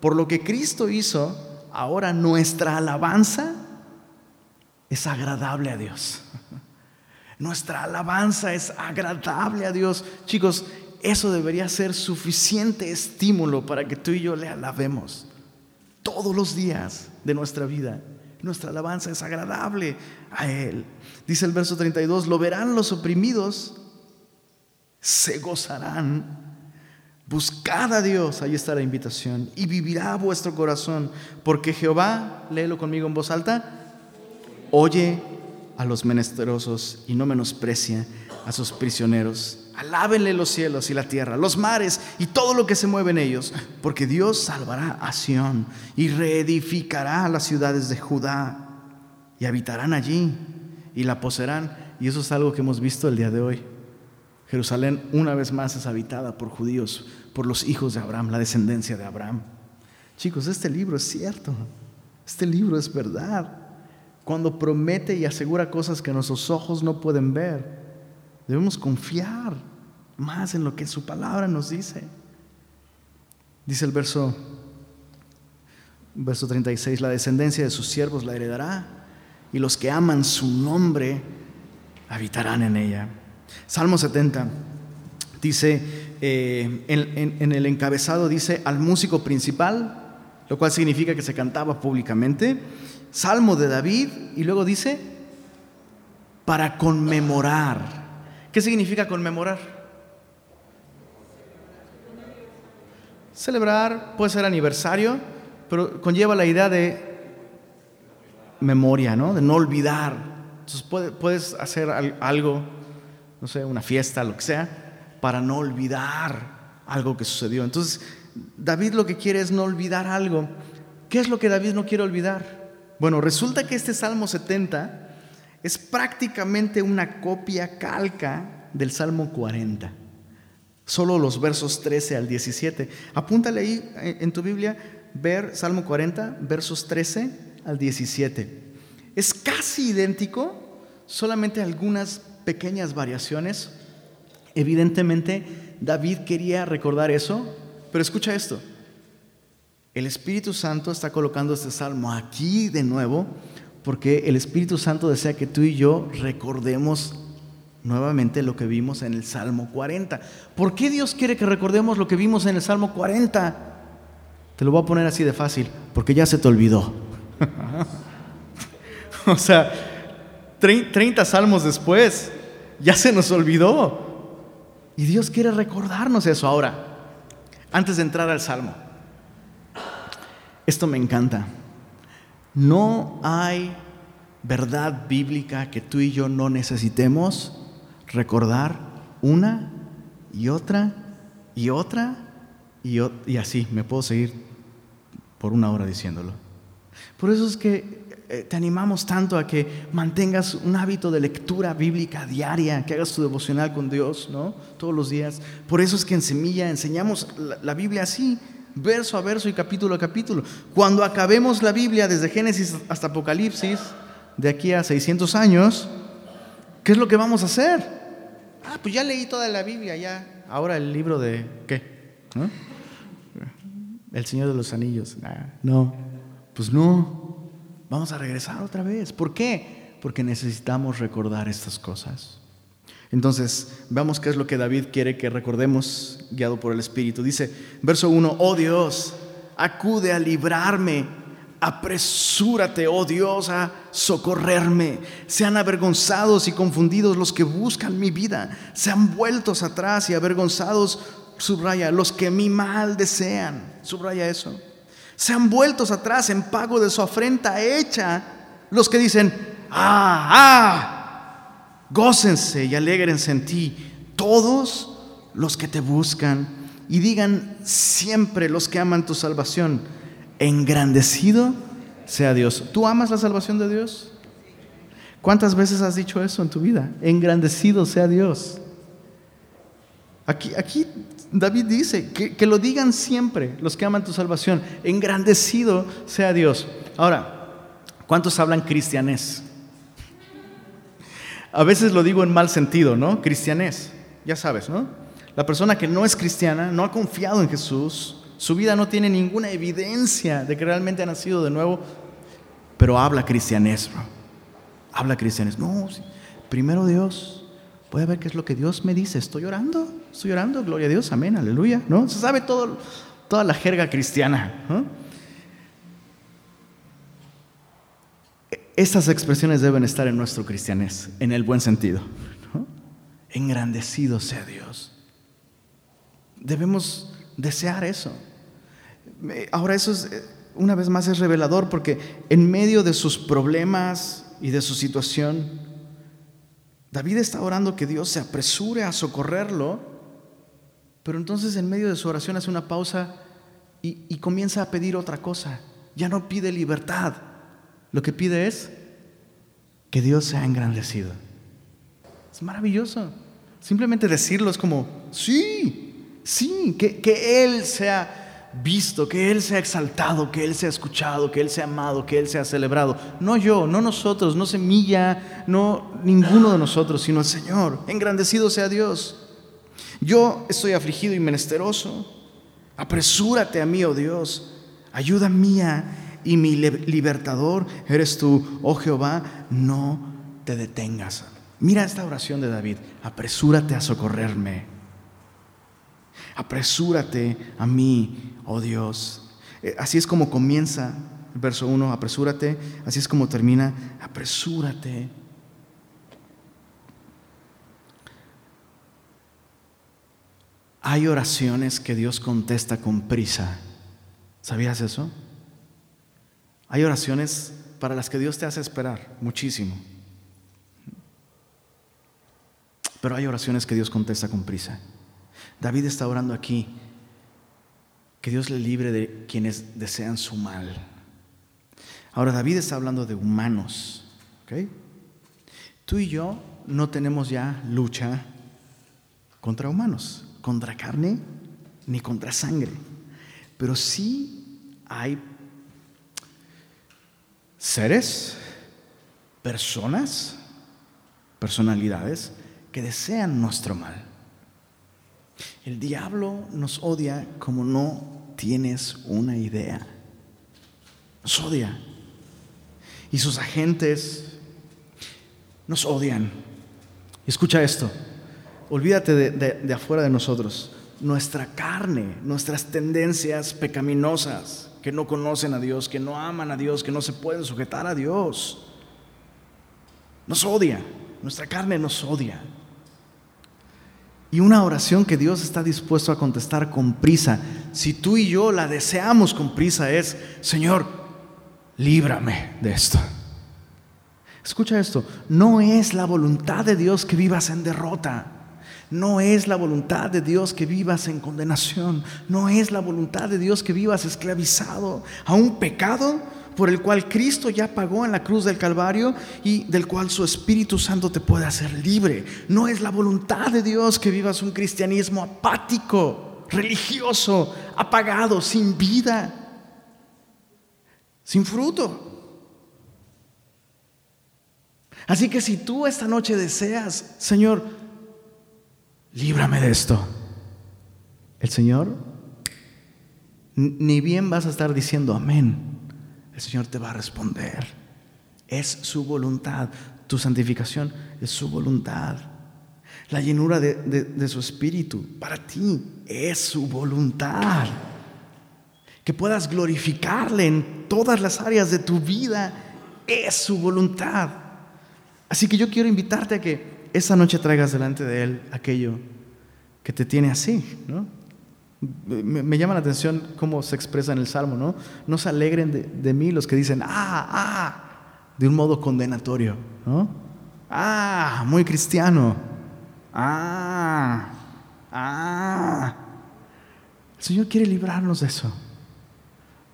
Por lo que Cristo hizo, ahora nuestra alabanza es agradable a Dios. (laughs) Nuestra alabanza es agradable a Dios. Chicos, eso debería ser suficiente estímulo para que tú y yo le alabemos todos los días de nuestra vida. Nuestra alabanza es agradable a Él. Dice el verso 32, lo verán los oprimidos, se gozarán. Buscad a Dios, ahí está la invitación, y vivirá vuestro corazón, porque Jehová, léelo conmigo en voz alta, oye a los menesterosos y no menosprecia a sus prisioneros Alábenle los cielos y la tierra, los mares y todo lo que se mueve en ellos, porque Dios salvará a Sión y reedificará las ciudades de Judá y habitarán allí y la poseerán. Y eso es algo que hemos visto el día de hoy. Jerusalén una vez más es habitada por judíos, por los hijos de Abraham, la descendencia de Abraham. Chicos, este libro es cierto, este libro es verdad. Cuando promete y asegura cosas que nuestros ojos no pueden ver, debemos confiar más en lo que su palabra nos dice. Dice el verso, verso 36, la descendencia de sus siervos la heredará y los que aman su nombre habitarán en ella. Salmo 70 dice, eh, en, el encabezado dice al músico principal, lo cual significa que se cantaba públicamente, Salmo de David, y luego dice, para conmemorar. ¿Qué significa conmemorar? Celebrar puede ser aniversario, pero conlleva la idea de memoria, ¿no? De no olvidar. Entonces puedes hacer algo, no sé, una fiesta, lo que sea, para no olvidar algo que sucedió. Entonces, David lo que quiere es no olvidar algo. ¿Qué es lo que David no quiere olvidar? Bueno, resulta que este Salmo 70 es prácticamente una copia calca del Salmo 40. Solo los versos 13 al 17. Apúntale ahí eh, en tu Biblia, ver Salmo 40, versos 13 al 17. Es casi idéntico, solamente algunas pequeñas variaciones. Evidentemente, David quería recordar eso, pero escucha esto. El Espíritu Santo está colocando este salmo aquí de nuevo porque el Espíritu Santo desea que tú y yo recordemos nuevamente lo que vimos en el Salmo 40. ¿Por qué Dios quiere que recordemos lo que vimos en el Salmo 40? Te lo voy a poner así de fácil, porque ya se te olvidó. (laughs) o sea, 30 salmos después, ya se nos olvidó. Y Dios quiere recordarnos eso ahora, antes de entrar al salmo. Esto me encanta. No hay verdad bíblica que tú y yo no necesitemos recordar una y otra y otra y, y así, me puedo seguir por una hora diciéndolo. Por eso es que eh, te animamos tanto a que mantengas un hábito de lectura bíblica diaria, que hagas tu devocional con Dios, ¿no? Todos los días. Por eso es que en Semilla enseñamos la, la Biblia así, verso a verso y capítulo a capítulo. Cuando acabemos la Biblia desde Génesis hasta Apocalipsis, de aquí a 600 años, ¿qué es lo que vamos a hacer? Ah, pues ya leí toda la Biblia, ya. Ahora el libro de qué? El Señor de los Anillos. no, pues no. Vamos a regresar otra vez. ¿Por qué? Porque necesitamos recordar estas cosas. Entonces, veamos qué es lo que David quiere que recordemos, guiado por el Espíritu. Dice, verso 1, oh Dios, acude a librarme Apresúrate, oh Dios, a socorrerme. Sean avergonzados y confundidos los que buscan mi vida. Sean vueltos atrás y avergonzados, subraya, los que mi mal desean. Subraya eso. Sean vueltos atrás en pago de su afrenta hecha. Los que dicen, ah, ah, gócense y alégrense en ti. Todos los que te buscan y digan siempre los que aman tu salvación engrandecido sea Dios. ¿Tú amas la salvación de Dios? ¿Cuántas veces has dicho eso en tu vida? Engrandecido sea Dios. Aquí, aquí David dice que, que, lo digan siempre los que aman tu salvación. Engrandecido sea Dios. Ahora, ¿cuántos hablan cristianés? A veces lo digo en mal sentido, ¿no? Cristianés, ya sabes, ¿no? La persona que no es cristiana, no ha confiado en Jesús, su vida no tiene ninguna evidencia de que realmente ha nacido de nuevo, pero habla cristianismo. Habla cristianismo. No, primero Dios. Voy a ver qué es lo que Dios me dice. Estoy orando, estoy orando, gloria a Dios, amén, aleluya. ¿No? Se sabe todo, toda la jerga cristiana. Estas expresiones deben estar en nuestro cristianés, en el buen sentido. Engrandecido sea Dios. Debemos desear eso. Ahora eso es, eh, una vez más es revelador porque en medio de sus problemas y de su situación, David está orando que Dios se apresure a socorrerlo, pero entonces en medio de su oración hace una pausa y, y comienza a pedir otra cosa. Ya no pide libertad, lo que pide es que Dios sea engrandecido. Es maravilloso. Simplemente decirlo es como, sí, sí, que, que Él sea visto, que Él sea exaltado, que Él sea escuchado, que Él sea amado, que Él sea celebrado. No yo, no nosotros, no Semilla, no ninguno de nosotros, sino el Señor. Engrandecido sea Dios. Yo estoy afligido y menesteroso. Apresúrate a mí, oh Dios. Ayuda mía y mi libertador eres tú, oh Jehová. No te detengas. Mira esta oración de David. Apresúrate a socorrerme. Apresúrate a mí, oh Dios. Eh, así es como comienza el verso 1, apresúrate. Así es como termina, apresúrate. Hay oraciones que Dios contesta con prisa. ¿Sabías eso? Hay oraciones para las que Dios te hace esperar muchísimo. Pero hay oraciones que Dios contesta con prisa. David está orando aquí que Dios le libre de quienes desean su mal. Ahora David está hablando de humanos. Tú y yo no tenemos ya lucha contra humanos, contra carne ni contra sangre. Pero sí hay seres, personas, personalidades que desean nuestro mal. El diablo nos odia como no tienes una idea. Nos odia. Y sus agentes nos odian. Escucha esto. Olvídate de, de, afuera de nosotros. Nuestra carne, nuestras tendencias pecaminosas que no conocen a Dios, que no aman a Dios, que no se pueden sujetar a Dios. Nos odia. Nuestra carne nos odia. Y una oración que Dios está dispuesto a contestar con prisa, si tú y yo la deseamos con prisa, es, Señor, líbrame de esto. Escucha esto, no es la voluntad de Dios que vivas en derrota. No es la voluntad de Dios que vivas en condenación. No es la voluntad de Dios que vivas esclavizado a un pecado por el cual Cristo ya pagó en la cruz del Calvario y del cual su Espíritu Santo te puede hacer libre. No es la voluntad de Dios que vivas un cristianismo apático, religioso, apagado, sin vida, sin fruto. Así que si tú esta noche deseas, Señor, líbrame de esto, el Señor, ni bien vas a estar diciendo amén el Señor te va a responder. Es su voluntad. Tu santificación es su voluntad. La llenura de, su espíritu para ti es su voluntad. Que puedas glorificarle en todas las áreas de tu vida es su voluntad. Así que yo quiero invitarte a que esa noche traigas delante de Él aquello que te tiene así, ¿no? Me, llama la atención cómo se expresa en el Salmo, ¿no? No se alegren de, mí los que dicen, ah, ah, de un modo condenatorio, ¿no? Ah, muy cristiano. Ah, ah. El Señor quiere librarnos de eso.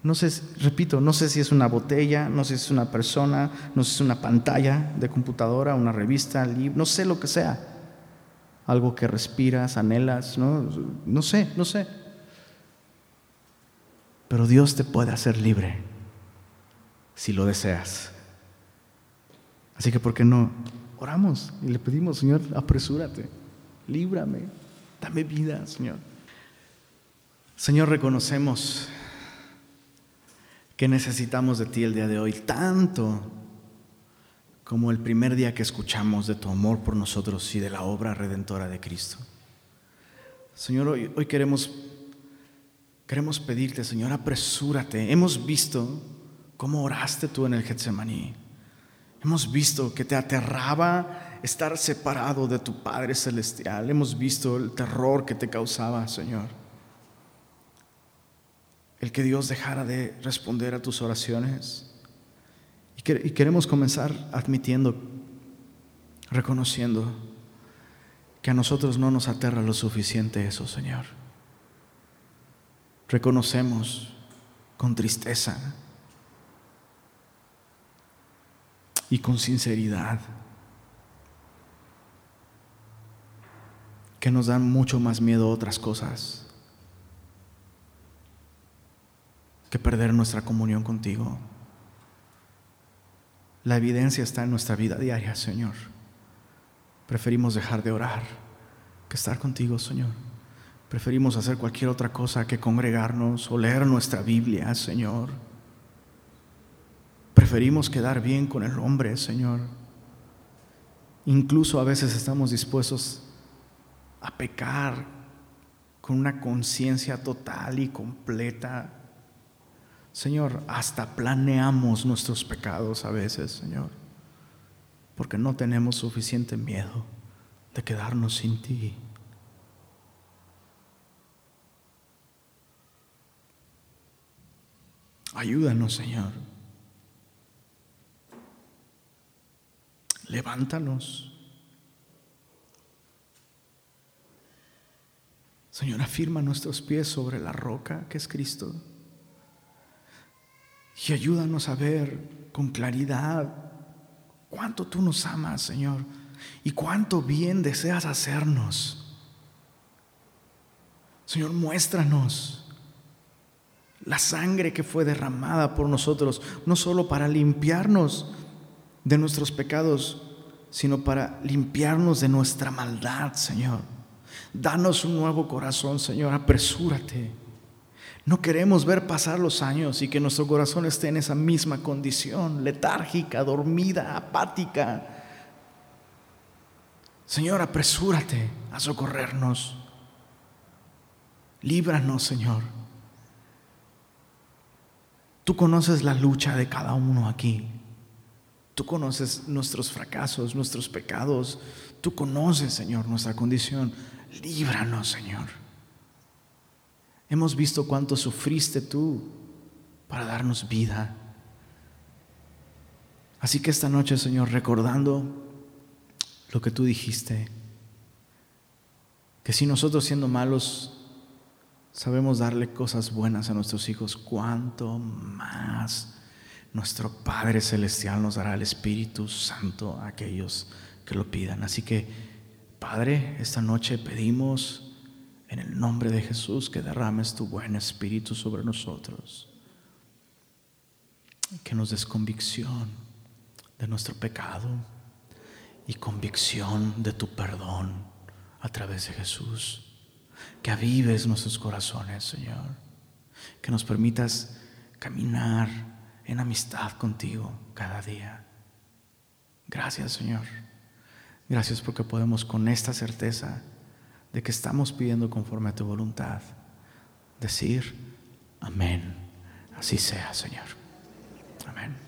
No sé, repito, no sé si es una botella, no sé si es una persona, no sé si es una pantalla de computadora, una revista, libro, no sé lo que sea algo que respiras, anhelas, ¿no? No sé, no sé. Pero Dios te puede hacer libre si lo deseas. Así que, ¿por qué no? Oramos y le pedimos, Señor, apresúrate, líbrame, dame vida, Señor. Señor, reconocemos que necesitamos de ti el día de hoy tanto como el primer día que escuchamos de tu amor por nosotros y de la obra redentora de Cristo. Señor, hoy, queremos, queremos pedirte, Señor, apresúrate. Hemos visto cómo oraste tú en el Getsemaní. Hemos visto que te aterraba estar separado de tu Padre Celestial. Hemos visto el terror que te causaba, Señor. El que Dios dejara de responder a tus oraciones. Y queremos comenzar admitiendo, reconociendo que a nosotros no nos aterra lo suficiente eso, Señor. Reconocemos con tristeza y con sinceridad que nos dan mucho más miedo otras cosas que perder nuestra comunión contigo. La evidencia está en nuestra vida diaria, Señor. Preferimos dejar de orar que estar contigo, Señor. Preferimos hacer cualquier otra cosa que congregarnos o leer nuestra Biblia, Señor. Preferimos quedar bien con el hombre, Señor. Incluso a veces estamos dispuestos a pecar con una conciencia total y completa. Señor, hasta planeamos nuestros pecados a veces, Señor, porque no tenemos suficiente miedo de quedarnos sin ti. Ayúdanos, Señor. Levántanos. Señor, afirma nuestros pies sobre la roca que es Cristo. Y ayúdanos a ver con claridad cuánto tú nos amas, Señor, y cuánto bien deseas hacernos. Señor, muéstranos la sangre que fue derramada por nosotros, no solo para limpiarnos de nuestros pecados, sino para limpiarnos de nuestra maldad, Señor. Danos un nuevo corazón, Señor, apresúrate. No queremos ver pasar los años y que nuestro corazón esté en esa misma condición, letárgica, dormida, apática. Señor, apresúrate a socorrernos. Líbranos, Señor. Tú conoces la lucha de cada uno aquí. Tú conoces nuestros fracasos, nuestros pecados. Tú conoces, Señor, nuestra condición. Líbranos, Señor. Hemos visto cuánto sufriste tú para darnos vida. Así que esta noche, Señor, recordando lo que tú dijiste, que si nosotros siendo malos sabemos darle cosas buenas a nuestros hijos, cuánto más nuestro Padre Celestial nos dará el Espíritu Santo a aquellos que lo pidan. Así que Padre, esta noche pedimos en el nombre de Jesús que derrames tu buen espíritu sobre nosotros, que nos des convicción de nuestro pecado y convicción de tu perdón a través de Jesús, que avives nuestros corazones, Señor, que nos permitas caminar en amistad contigo cada día. Gracias, Señor. Gracias porque podemos con esta certeza de que estamos pidiendo conforme a tu voluntad, decir amén. Así sea, Señor. Amén.